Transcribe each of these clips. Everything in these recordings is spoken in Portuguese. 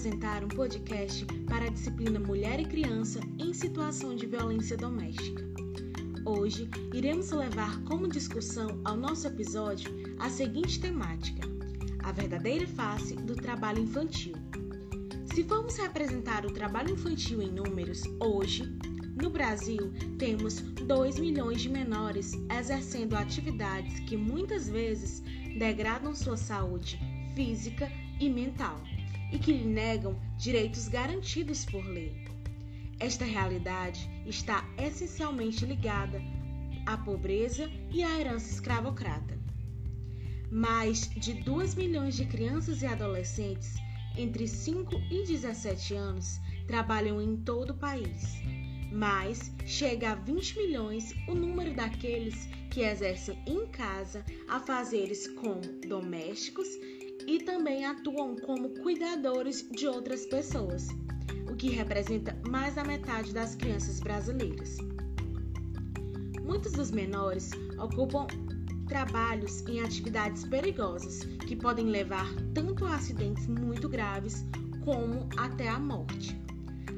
apresentar um podcast para a disciplina Mulher e Criança em Situação de Violência Doméstica. Hoje iremos levar como discussão ao nosso episódio a seguinte temática: a verdadeira face do trabalho infantil. Se formos representar o trabalho infantil em números, hoje, no Brasil, temos 2 milhões de menores exercendo atividades que muitas vezes degradam sua saúde física e mental e que lhe negam direitos garantidos por lei. Esta realidade está essencialmente ligada à pobreza e à herança escravocrata. Mais de 2 milhões de crianças e adolescentes entre 5 e 17 anos trabalham em todo o país, mas chega a 20 milhões o número daqueles que exercem em casa afazeres como domésticos e também atuam como cuidadores de outras pessoas, o que representa mais da metade das crianças brasileiras. Muitos dos menores ocupam trabalhos em atividades perigosas que podem levar tanto a acidentes muito graves como até a morte.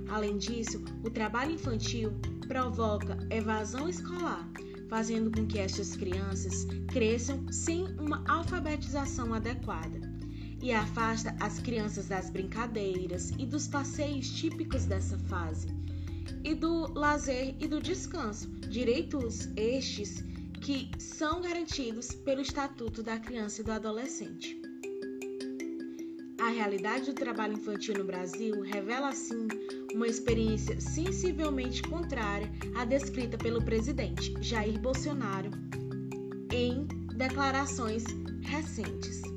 Além disso, o trabalho infantil provoca evasão escolar, fazendo com que estas crianças cresçam sem uma alfabetização adequada e afasta as crianças das brincadeiras e dos passeios típicos dessa fase, e do lazer e do descanso, direitos estes que são garantidos pelo Estatuto da Criança e do Adolescente. A realidade do trabalho infantil no Brasil revela, assim, uma experiência sensivelmente contrária à descrita pelo presidente Jair Bolsonaro em declarações recentes.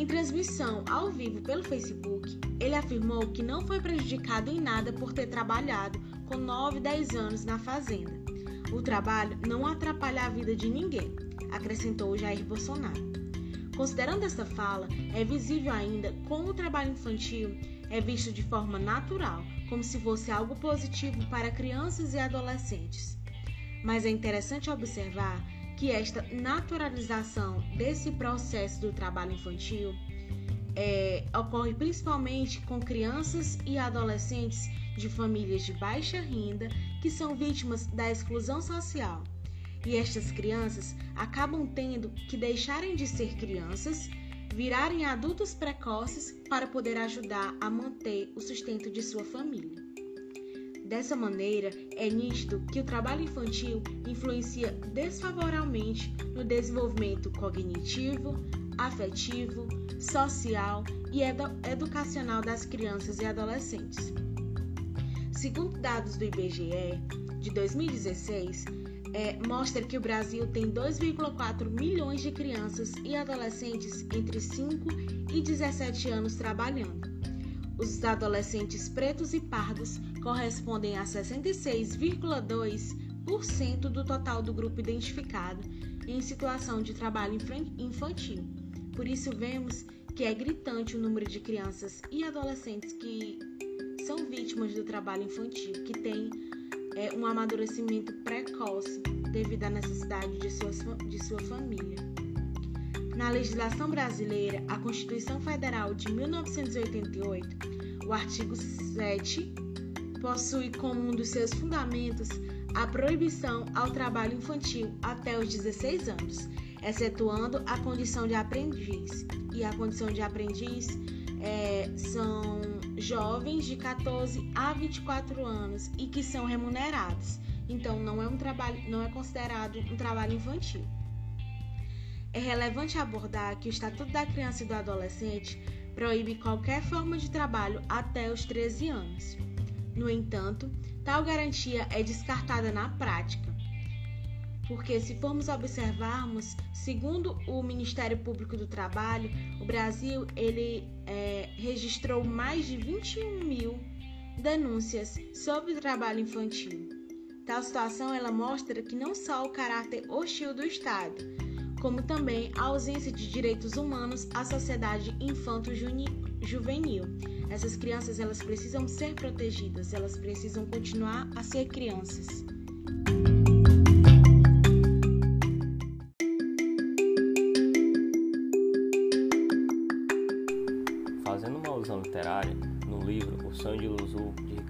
Em transmissão ao vivo pelo Facebook, ele afirmou que não foi prejudicado em nada por ter trabalhado com 9, 10 anos na fazenda. O trabalho não atrapalha a vida de ninguém, acrescentou Jair Bolsonaro. Considerando essa fala, é visível ainda como o trabalho infantil é visto de forma natural, como se fosse algo positivo para crianças e adolescentes. Mas é interessante observar que esta naturalização desse processo do trabalho infantil é, ocorre principalmente com crianças e adolescentes de famílias de baixa renda que são vítimas da exclusão social. E estas crianças acabam tendo que deixarem de ser crianças, virarem adultos precoces para poder ajudar a manter o sustento de sua família. Dessa maneira, é nítido que o trabalho infantil influencia desfavoravelmente no desenvolvimento cognitivo, afetivo, social e edu educacional das crianças e adolescentes. Segundo dados do IBGE de 2016, é, mostra que o Brasil tem 2,4 milhões de crianças e adolescentes entre 5 e 17 anos trabalhando. Os adolescentes pretos e pardos correspondem a 66,2% do total do grupo identificado em situação de trabalho infantil. Por isso, vemos que é gritante o número de crianças e adolescentes que são vítimas do trabalho infantil, que têm é, um amadurecimento precoce devido à necessidade de, suas, de sua família. Na legislação brasileira, a Constituição Federal de 1988, o artigo 7 possui como um dos seus fundamentos a proibição ao trabalho infantil até os 16 anos, excetuando a condição de aprendiz. E a condição de aprendiz é, são jovens de 14 a 24 anos e que são remunerados. Então não é um trabalho, não é considerado um trabalho infantil. É relevante abordar que o Estatuto da Criança e do Adolescente proíbe qualquer forma de trabalho até os 13 anos. No entanto, tal garantia é descartada na prática, porque se formos observarmos, segundo o Ministério Público do Trabalho, o Brasil ele é, registrou mais de 21 mil denúncias sobre o trabalho infantil. Tal situação ela mostra que não só o caráter hostil do Estado, como também a ausência de direitos humanos à sociedade infanto-juvenil. Essas crianças elas precisam ser protegidas, elas precisam continuar a ser crianças. Fazendo uma alusão literária,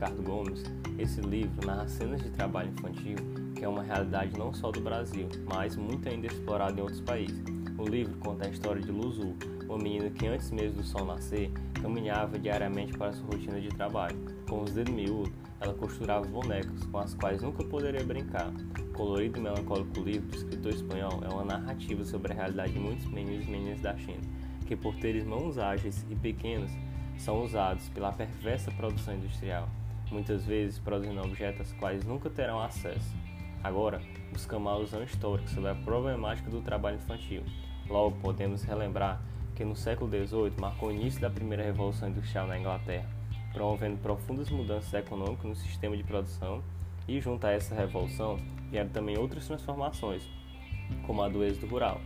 Ricardo Gomes, esse livro narra cenas de trabalho infantil que é uma realidade não só do Brasil, mas muito ainda explorada em outros países. O livro conta a história de Luzu, uma menina que antes mesmo do sol nascer, caminhava diariamente para sua rotina de trabalho. Com os dedos miúdos, ela costurava bonecos com as quais nunca poderia brincar. O colorido e melancólico livro do escritor espanhol é uma narrativa sobre a realidade de muitos meninos e meninas da China, que por terem mãos ágeis e pequenas, são usados pela perversa produção industrial, muitas vezes produzindo objetos aos quais nunca terão acesso. Agora, buscamos a alusão histórica sobre a problemática do trabalho infantil. Logo, podemos relembrar que no século XVIII marcou o início da primeira revolução industrial na Inglaterra, promovendo profundas mudanças econômicas no sistema de produção e, junto a essa revolução, vieram também outras transformações, como a do êxodo rural,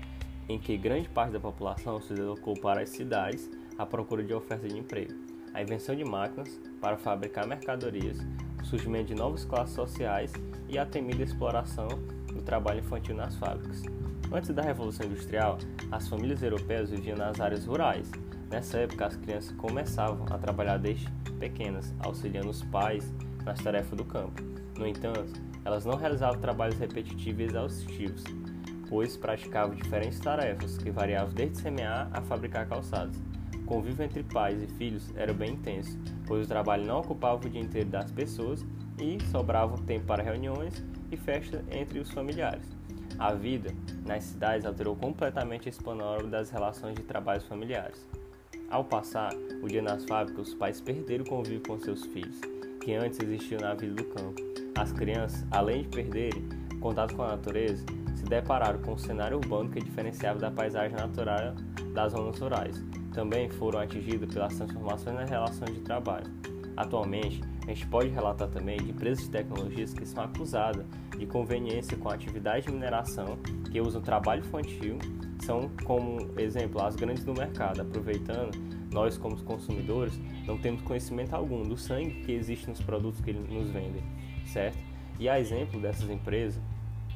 em que grande parte da população se deslocou para as cidades à procura de oferta de emprego, a invenção de máquinas para fabricar mercadorias, o surgimento de novas classes sociais e a temida exploração do trabalho infantil nas fábricas. Antes da Revolução Industrial, as famílias europeias viviam nas áreas rurais. Nessa época, as crianças começavam a trabalhar desde pequenas, auxiliando os pais nas tarefas do campo. No entanto, elas não realizavam trabalhos repetitivos e exaustivos, pois praticavam diferentes tarefas que variavam desde semear a fabricar calçados. O convívio entre pais e filhos era bem intenso, pois o trabalho não ocupava o dia inteiro das pessoas e sobrava tempo para reuniões e festas entre os familiares. A vida nas cidades alterou completamente esse panorama das relações de trabalhos familiares. Ao passar o dia nas fábricas, os pais perderam o convívio com seus filhos, que antes existiam na vida do campo. As crianças, além de perderem contato com a natureza, se depararam com um cenário urbano que diferenciava da paisagem natural das zonas rurais também foram atingidas pelas transformações nas relações de trabalho. Atualmente, a gente pode relatar também de empresas de tecnologias que são acusadas de conveniência com a atividade de mineração, que usam trabalho infantil, são como exemplo as grandes do mercado, aproveitando nós como consumidores não temos conhecimento algum do sangue que existe nos produtos que eles nos vendem, certo? E a exemplo dessas empresas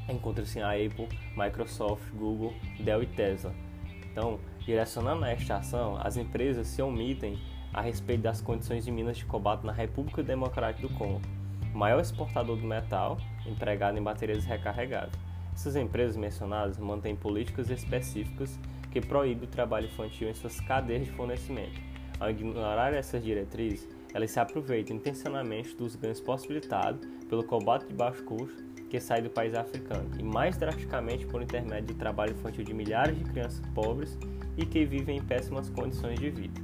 encontra-se a Apple, Microsoft, Google, Dell e Tesla. Então, Direcionando esta ação, as empresas se omitem a respeito das condições de minas de cobalto na República Democrática do Congo, maior exportador do metal empregado em baterias recarregáveis. Essas empresas mencionadas mantêm políticas específicas que proíbem o trabalho infantil em suas cadeias de fornecimento. Ao ignorar essas diretrizes, elas se aproveitam intencionalmente dos ganhos possibilitados pelo cobalto de baixo custo que sai do país africano, e mais drasticamente por intermédio do trabalho infantil de milhares de crianças pobres e que vivem em péssimas condições de vida.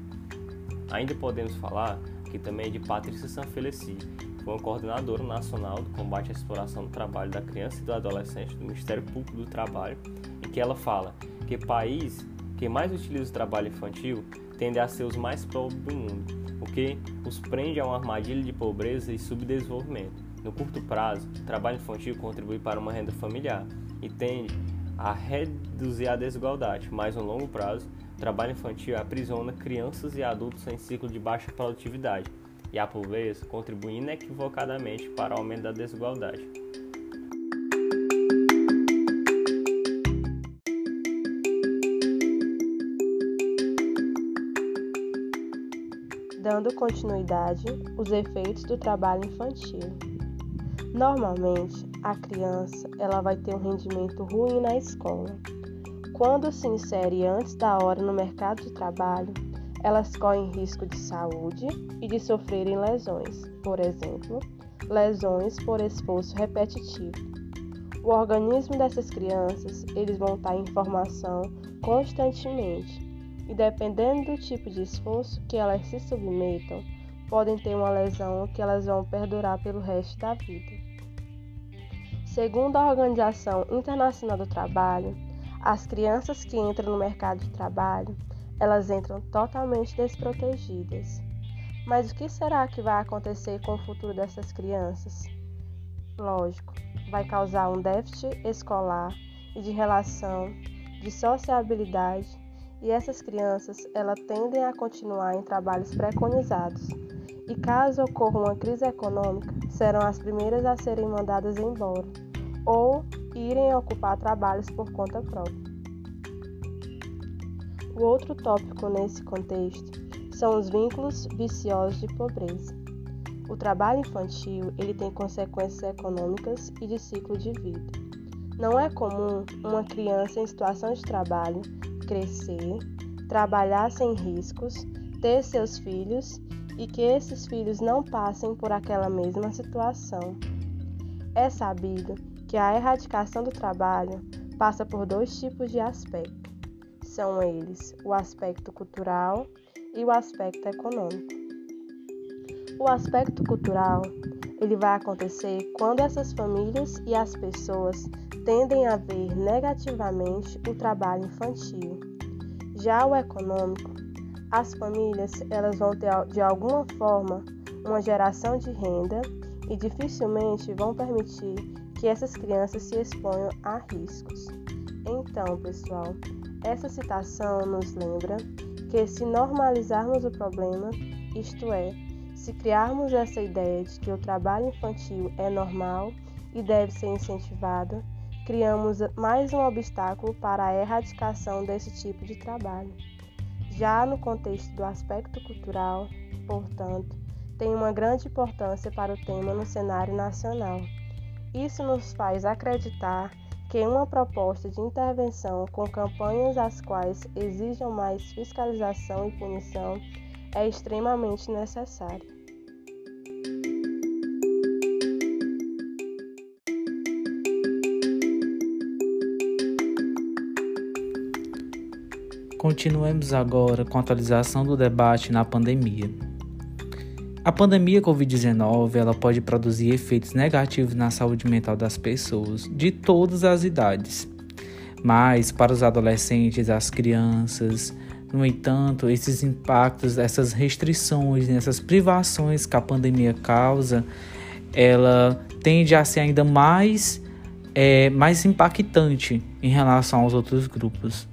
Ainda podemos falar aqui também de Patrícia Sanfeleci, que foi uma coordenadora nacional do combate à exploração do trabalho da criança e do adolescente do Ministério Público do Trabalho, em que ela fala que país que mais utiliza o trabalho infantil tende a ser os mais pobres do mundo, o que os prende a uma armadilha de pobreza e subdesenvolvimento. No curto prazo, o trabalho infantil contribui para uma renda familiar e tende a reduzir a desigualdade, mas no longo prazo, o trabalho infantil aprisiona crianças e adultos em ciclo de baixa produtividade e a pobreza contribui inequivocadamente para o aumento da desigualdade. Dando continuidade, os efeitos do trabalho infantil. Normalmente, a criança ela vai ter um rendimento ruim na escola. Quando se insere antes da hora no mercado de trabalho, elas correm risco de saúde e de sofrerem lesões, por exemplo, lesões por esforço repetitivo. O organismo dessas crianças, eles vão estar em formação constantemente e dependendo do tipo de esforço que elas se submetam, podem ter uma lesão que elas vão perdurar pelo resto da vida. Segundo a Organização Internacional do Trabalho, as crianças que entram no mercado de trabalho, elas entram totalmente desprotegidas. Mas o que será que vai acontecer com o futuro dessas crianças? Lógico, vai causar um déficit escolar e de relação, de sociabilidade, e essas crianças elas tendem a continuar em trabalhos preconizados. E caso ocorra uma crise econômica, serão as primeiras a serem mandadas embora ou irem ocupar trabalhos por conta própria. O outro tópico nesse contexto são os vínculos viciosos de pobreza. o trabalho infantil ele tem consequências econômicas e de ciclo de vida. Não é comum uma criança em situação de trabalho crescer, trabalhar sem riscos, ter seus filhos e que esses filhos não passem por aquela mesma situação. É sabido que a erradicação do trabalho passa por dois tipos de aspecto. São eles o aspecto cultural e o aspecto econômico. O aspecto cultural ele vai acontecer quando essas famílias e as pessoas tendem a ver negativamente o trabalho infantil. Já o econômico, as famílias elas vão ter de alguma forma uma geração de renda e dificilmente vão permitir que essas crianças se exponham a riscos. Então, pessoal, essa citação nos lembra que se normalizarmos o problema, isto é, se criarmos essa ideia de que o trabalho infantil é normal e deve ser incentivado, criamos mais um obstáculo para a erradicação desse tipo de trabalho. Já no contexto do aspecto cultural, portanto, tem uma grande importância para o tema no cenário nacional. Isso nos faz acreditar que uma proposta de intervenção com campanhas as quais exijam mais fiscalização e punição é extremamente necessária. Continuemos agora com a atualização do debate na pandemia. A pandemia Covid-19 ela pode produzir efeitos negativos na saúde mental das pessoas de todas as idades. Mas para os adolescentes, as crianças, no entanto, esses impactos, essas restrições, essas privações que a pandemia causa, ela tende a ser ainda mais, é, mais impactante em relação aos outros grupos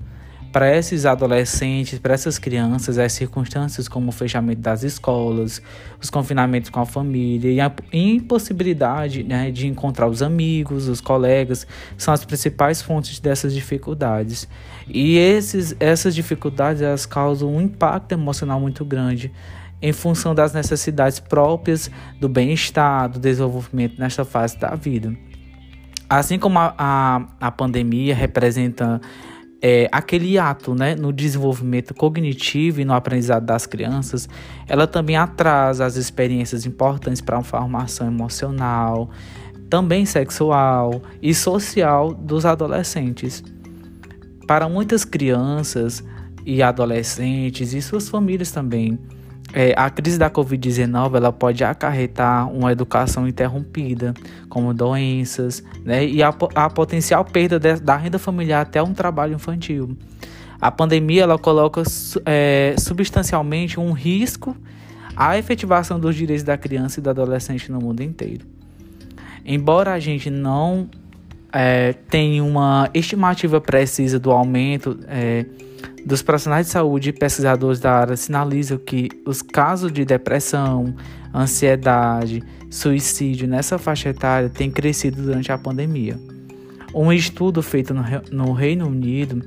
para esses adolescentes, para essas crianças, as circunstâncias como o fechamento das escolas, os confinamentos com a família e a impossibilidade né, de encontrar os amigos, os colegas, são as principais fontes dessas dificuldades. E esses, essas dificuldades elas causam um impacto emocional muito grande em função das necessidades próprias do bem-estar, do desenvolvimento nesta fase da vida. Assim como a, a, a pandemia representa é, aquele ato né, no desenvolvimento cognitivo e no aprendizado das crianças, ela também atrasa as experiências importantes para a formação emocional, também sexual e social dos adolescentes. Para muitas crianças e adolescentes e suas famílias também, é, a crise da Covid-19 ela pode acarretar uma educação interrompida, como doenças, né, e a, a potencial perda de, da renda familiar até um trabalho infantil. A pandemia ela coloca é, substancialmente um risco à efetivação dos direitos da criança e do adolescente no mundo inteiro. Embora a gente não é, tenha uma estimativa precisa do aumento é, dos profissionais de saúde e pesquisadores da área sinalizam que os casos de depressão, ansiedade, suicídio nessa faixa etária têm crescido durante a pandemia. Um estudo feito no Reino Unido,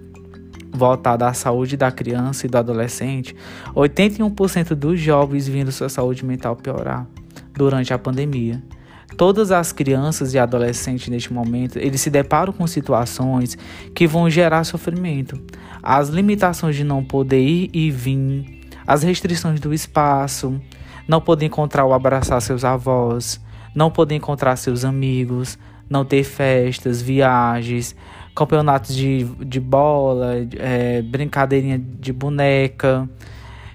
voltado à saúde da criança e do adolescente, 81% dos jovens viram sua saúde mental piorar durante a pandemia. Todas as crianças e adolescentes neste momento, eles se deparam com situações que vão gerar sofrimento. As limitações de não poder ir e vir, as restrições do espaço, não poder encontrar ou abraçar seus avós, não poder encontrar seus amigos, não ter festas, viagens, campeonatos de, de bola, é, brincadeirinha de boneca,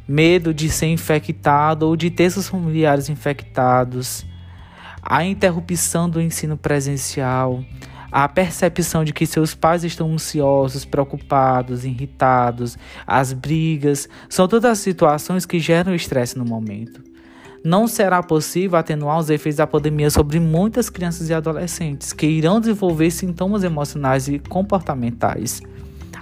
medo de ser infectado ou de ter seus familiares infectados a interrupção do ensino presencial, a percepção de que seus pais estão ansiosos, preocupados, irritados, as brigas, são todas situações que geram estresse no momento. Não será possível atenuar os efeitos da pandemia sobre muitas crianças e adolescentes que irão desenvolver sintomas emocionais e comportamentais.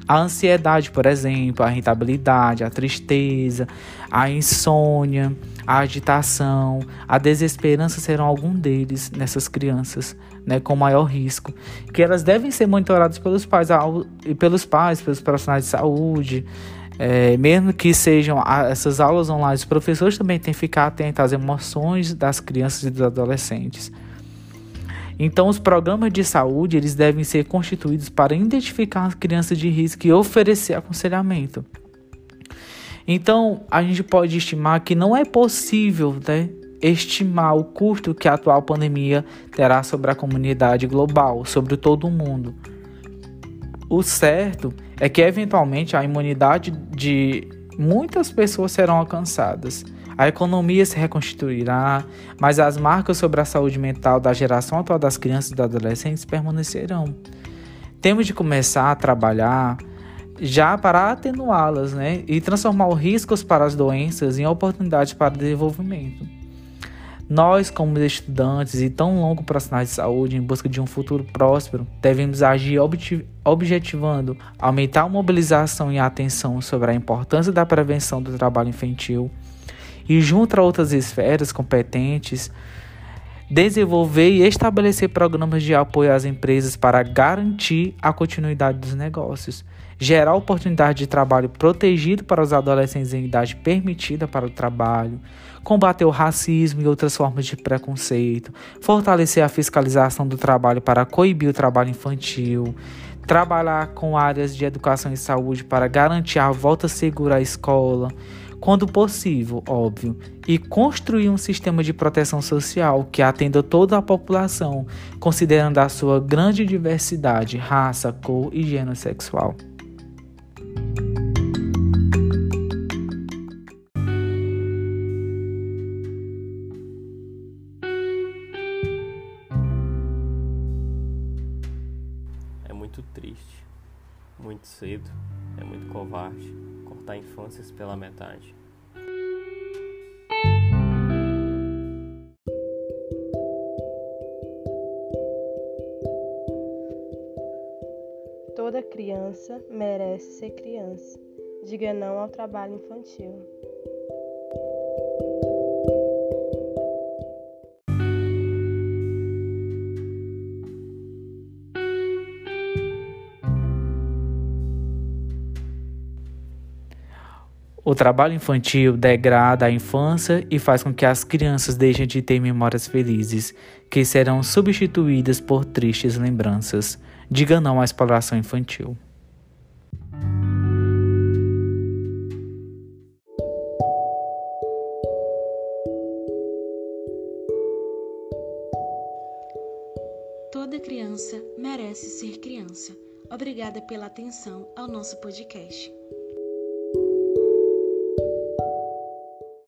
A ansiedade, por exemplo, a irritabilidade, a tristeza, a insônia, a agitação, a desesperança serão algum deles nessas crianças, né, com maior risco, que elas devem ser monitoradas pelos pais pelos pais, pelos profissionais de saúde, É, mesmo que sejam essas aulas online, os professores também têm que ficar atentos às emoções das crianças e dos adolescentes. Então, os programas de saúde eles devem ser constituídos para identificar as crianças de risco e oferecer aconselhamento. Então, a gente pode estimar que não é possível né, estimar o custo que a atual pandemia terá sobre a comunidade global, sobre todo o mundo. O certo é que, eventualmente, a imunidade de muitas pessoas serão alcançadas a economia se reconstituirá, mas as marcas sobre a saúde mental da geração atual das crianças e dos adolescentes permanecerão. Temos de começar a trabalhar já para atenuá-las né, e transformar os riscos para as doenças em oportunidades para desenvolvimento. Nós, como estudantes e tão longo profissionais de saúde em busca de um futuro próspero, devemos agir objetivando aumentar a mobilização e a atenção sobre a importância da prevenção do trabalho infantil, e, junto a outras esferas competentes, desenvolver e estabelecer programas de apoio às empresas para garantir a continuidade dos negócios, gerar oportunidade de trabalho protegido para os adolescentes em idade permitida para o trabalho, combater o racismo e outras formas de preconceito, fortalecer a fiscalização do trabalho para coibir o trabalho infantil, trabalhar com áreas de educação e saúde para garantir a volta segura à escola quando possível, óbvio, e construir um sistema de proteção social que atenda toda a população, considerando a sua grande diversidade, raça, cor e gênero sexual. É muito triste, muito cedo, é muito covarde cortar infâncias pela metade. Toda criança merece ser criança. Diga não ao trabalho infantil. O trabalho infantil degrada a infância e faz com que as crianças deixem de ter memórias felizes, que serão substituídas por tristes lembranças. Diga não à exploração infantil. Toda criança merece ser criança. Obrigada pela atenção ao nosso podcast.